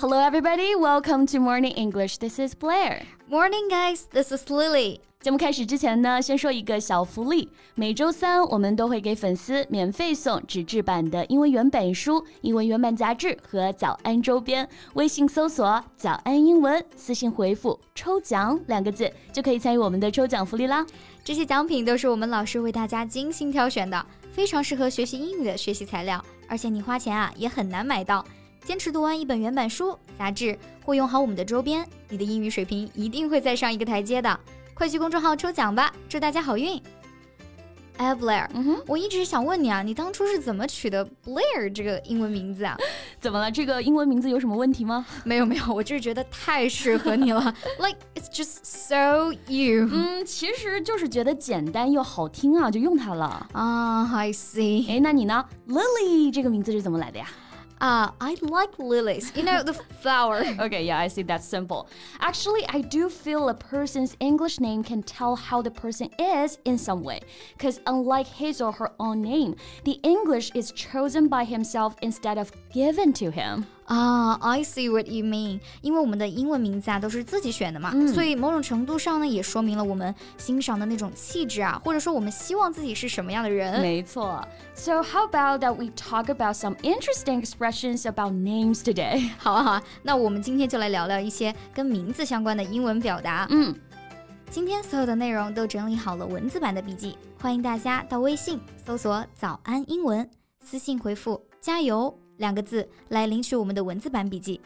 Hello, everybody. Welcome to Morning English. This is Blair. Morning, guys. This is Lily. 节目开始之前呢，先说一个小福利。每周三我们都会给粉丝免费送纸质版的英文原版书、英文原版杂志和早安周边。微信搜索“早安英文”，私信回复“抽奖”两个字，就可以参与我们的抽奖福利啦。这些奖品都是我们老师为大家精心挑选的，非常适合学习英语的学习材料，而且你花钱啊也很难买到。坚持读完一本原版书、杂志，或用好我们的周边，你的英语水平一定会再上一个台阶的。快去公众号抽奖吧，祝大家好运！哎，Blair，嗯哼，我一直想问你啊，你当初是怎么取的 Blair 这个英文名字啊？怎么了？这个英文名字有什么问题吗？没有没有，我就是觉得太适合你了，Like it's just so you。嗯，其实就是觉得简单又好听啊，就用它了。啊，I see。哎，那你呢？Lily 这个名字是怎么来的呀？Ah, uh, I like lilies. You know, the flower. okay, yeah, I see. That's simple. Actually, I do feel a person's English name can tell how the person is in some way. Because unlike his or her own name, the English is chosen by himself instead of given to him. 啊、uh,，I see what you mean。因为我们的英文名字啊都是自己选的嘛，嗯、所以某种程度上呢，也说明了我们欣赏的那种气质啊，或者说我们希望自己是什么样的人。没错。So how about that we talk about some interesting expressions about names today？好啊好啊，那我们今天就来聊聊一些跟名字相关的英文表达。嗯。今天所有的内容都整理好了文字版的笔记，欢迎大家到微信搜索“早安英文”，私信回复“加油”。两个字来领取我们的文字版笔记。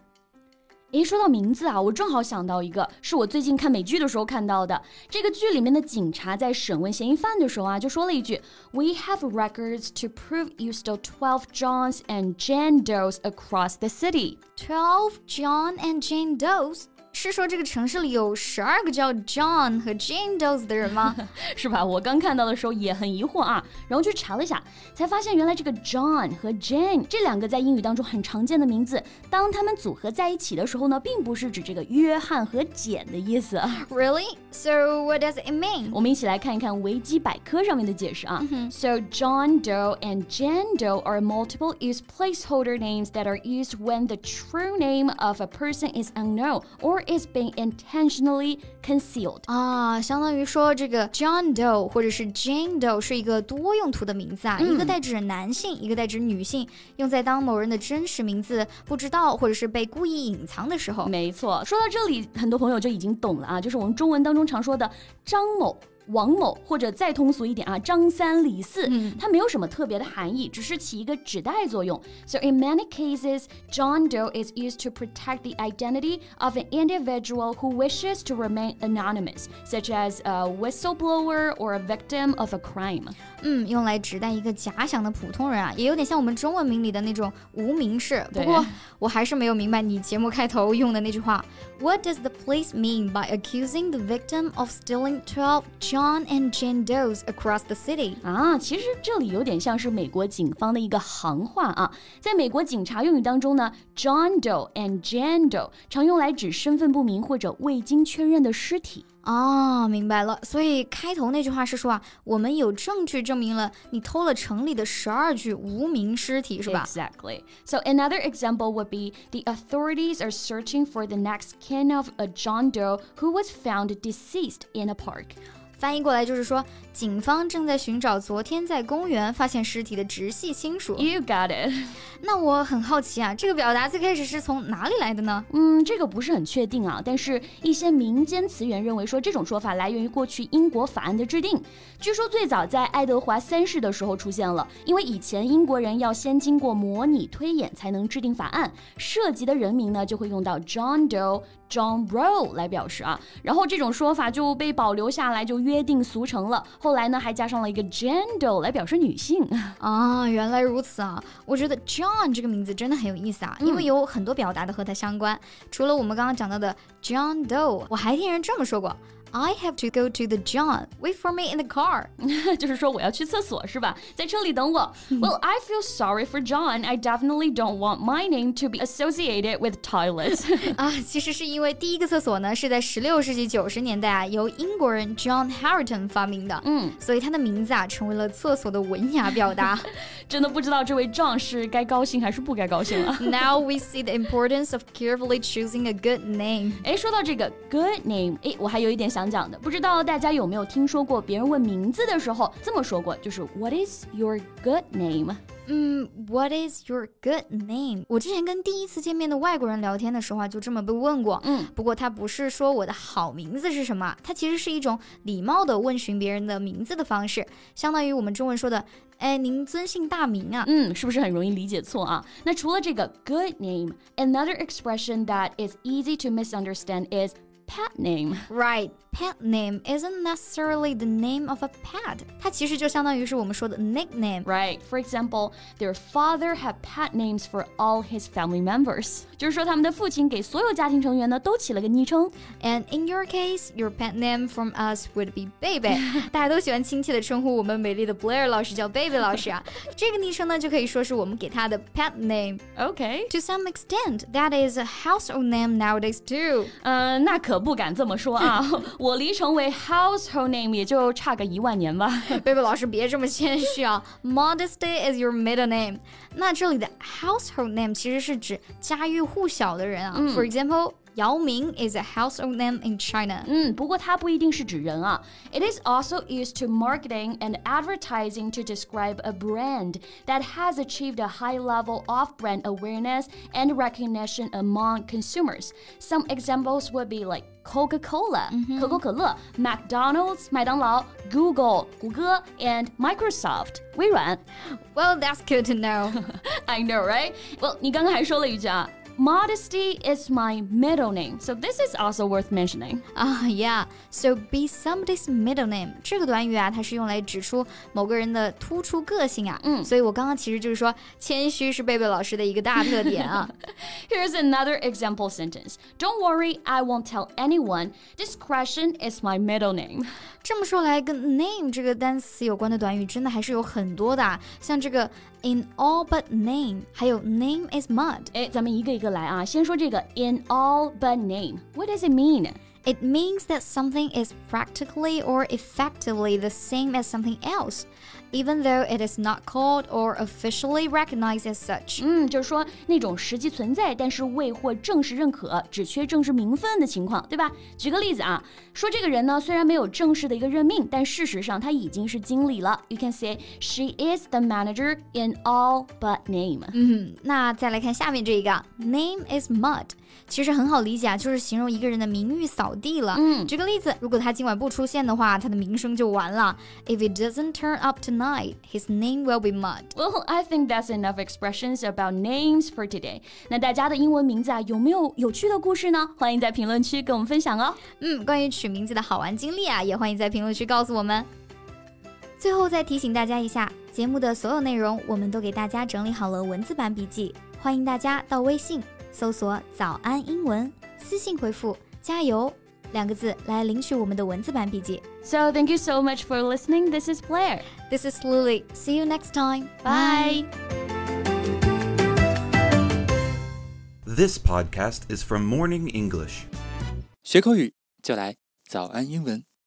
诶，说到名字啊，我正好想到一个，是我最近看美剧的时候看到的。这个剧里面的警察在审问嫌疑犯的时候啊，就说了一句：“We have records to prove you stole twelve Johns and Jane Does across the city.” Twelve John and Jane Does. 是说这个城市里有十二个叫 John 和 Jane Doe 的人吗？是吧？我刚看到的时候也很疑惑啊，然后去查了一下，才发现原来这个 John 和 Jane 这两个在英语当中很常见的名字，当他们组合在一起的时候呢，并不是指这个约翰和简的意思。Really? So what does it mean? 我们一起来看一看维基百科上面的解释啊。So John Doe and Jane Doe are multiple use placeholder names that are used when the true name of a person is unknown or is being intentionally concealed 啊，相当于说这个 John Doe 或者是 Jane Doe 是一个多用途的名字啊，一个代指男性，一个代指女性，用在当某人的真实名字不知道或者是被故意隐藏的时候。没错，说到这里，很多朋友就已经懂了啊，就是我们中文当中常说的张某。王某，或者再通俗一点啊，张三李四，嗯、它没有什么特别的含义，只是起一个指代作用。So in many cases, John Doe is used to protect the identity of an individual who wishes to remain anonymous, such as a whistleblower or a victim of a crime. 嗯，用来指代一个假想的普通人啊，也有点像我们中文名里的那种无名氏。不过我还是没有明白你节目开头用的那句话。What does the police mean by accusing the victim of stealing twelve John and Jane Does across the city? 啊，其实这里有点像是美国警方的一个行话啊。在美国警察用语当中呢，John Doe and Jane Doe 常用来指身份不明或者未经确认的尸体。哦，明白了。所以开头那句话是说啊，我们有证据证明了你偷了城里的十二具无名尸体，是吧？Exactly. So another example would be the authorities are searching for the next kin of a John Doe who was found deceased in a park. 翻译过来就是说，警方正在寻找昨天在公园发现尸体的直系亲属。You got it。那我很好奇啊，这个表达最开始是从哪里来的呢？嗯，这个不是很确定啊，但是一些民间词源认为说这种说法来源于过去英国法案的制定。据说最早在爱德华三世的时候出现了，因为以前英国人要先经过模拟推演才能制定法案，涉及的人名呢就会用到 John Doe。John Roe 来表示啊，然后这种说法就被保留下来，就约定俗成了。后来呢，还加上了一个 Doe 来表示女性啊，原来如此啊！我觉得 John 这个名字真的很有意思啊，因为有很多表达的和它相关。除了我们刚刚讲到的 John Doe，我还听人这么说过。I have to go to the John. Wait for me in the car. 就是说我要去厕所是吧？在车里等我。Well, I feel sorry for John. I definitely don't want my name to be associated with toilets. 啊，其实是因为第一个厕所呢是在十六世纪九十年代啊，由英国人 John Harington 发明的。嗯，所以他的名字啊成为了厕所的文雅表达。真的不知道这位壮士该高兴还是不该高兴了。Now we see the importance of carefully choosing a good name. 哎，说到这个 good name，哎，我还有一点想讲的，不知道大家有没有听说过别人问名字的时候这么说过，就是 What is your good name？嗯，What is your good name？我之前跟第一次见面的外国人聊天的时候啊，就这么被问过。嗯，不过他不是说我的好名字是什么，它其实是一种礼貌的问询别人的名字的方式，相当于我们中文说的，哎，您尊姓大名啊？嗯，是不是很容易理解错啊？那除了这个 good name，another expression that is easy to misunderstand is pet name. Right. Pet name isn't necessarily the name of a pet. 它其实就相当于是我们说的 nickname. Right. For example, their father had pet names for all his family members. 就是说他们的父亲给所有家庭成员呢都起了个昵称。And in your case, your pet name from us would be Baby. 大家都喜欢亲切的称呼我们美丽的 Blair 老师叫 Baby 老师啊。这个昵称呢就可以说是我们给他的 pet name. Okay. To some extent, that is a household name nowadays too. 嗯，那可 不敢这么说啊。我离成为 household name 也就差个一万年吧。贝贝老师别这么谦虚啊，Modesty is your middle name。那这里的 household name 其实是指家喻户晓的人啊。For example。Yao Ming is a household name in China. 嗯，不过它不一定是指人啊。It is also used to marketing and advertising to describe a brand that has achieved a high level of brand awareness and recognition among consumers. Some examples would be like Coca-Cola, 可口可乐, McDonald's, 麦当劳, Google, 谷歌, and Microsoft, 微软. Well, that's good to know. I know, right? Well, 你刚刚还说了一句啊。 Modesty is my middle name, so this is also worth mentioning. 啊、uh,，Yeah, so be somebody's middle name 这个短语啊，它是用来指出某个人的突出个性啊。嗯，所以我刚刚其实就是说，谦虚是贝贝老师的一个大特点啊。 Here's another example sentence. Don't worry, I won't tell anyone. Discretion is my middle name. 这么说来，跟 name 这个单词有关的短语真的还是有很多的、啊，像这个 in all but name，还有 name is mud。哎，咱们一个一个来啊。先说这个 in all but name. What does it mean? It means that something is practically or effectively the same as something else, even though it is not called or officially recognized as such. 嗯，就是说那种实际存在，但是未获正式认可，只缺正式名分的情况，对吧？举个例子啊，说这个人呢，虽然没有正式的一个任命，但事实上他已经是经理了。You can say she is the manager in all but name. 嗯，那再来看下面这个，name is mud。 其实很好理解啊，就是形容一个人的名誉扫地了。嗯，举个例子，如果他今晚不出现的话，他的名声就完了。If he doesn't turn up tonight, his name will be mud. Well, I think that's enough expressions about names for today. 那大家的英文名字啊，有没有有趣的故事呢？欢迎在评论区跟我们分享哦。嗯，关于取名字的好玩经历啊，也欢迎在评论区告诉我们。最后再提醒大家一下，节目的所有内容我们都给大家整理好了文字版笔记，欢迎大家到微信。搜索“早安英文”，私信回复“加油”两个字来领取我们的文字版笔记。 So thank you so much for listening. This is Blair. This is Lily. See you next time. Bye. This podcast is from Morning English. 学口语就来早安英文。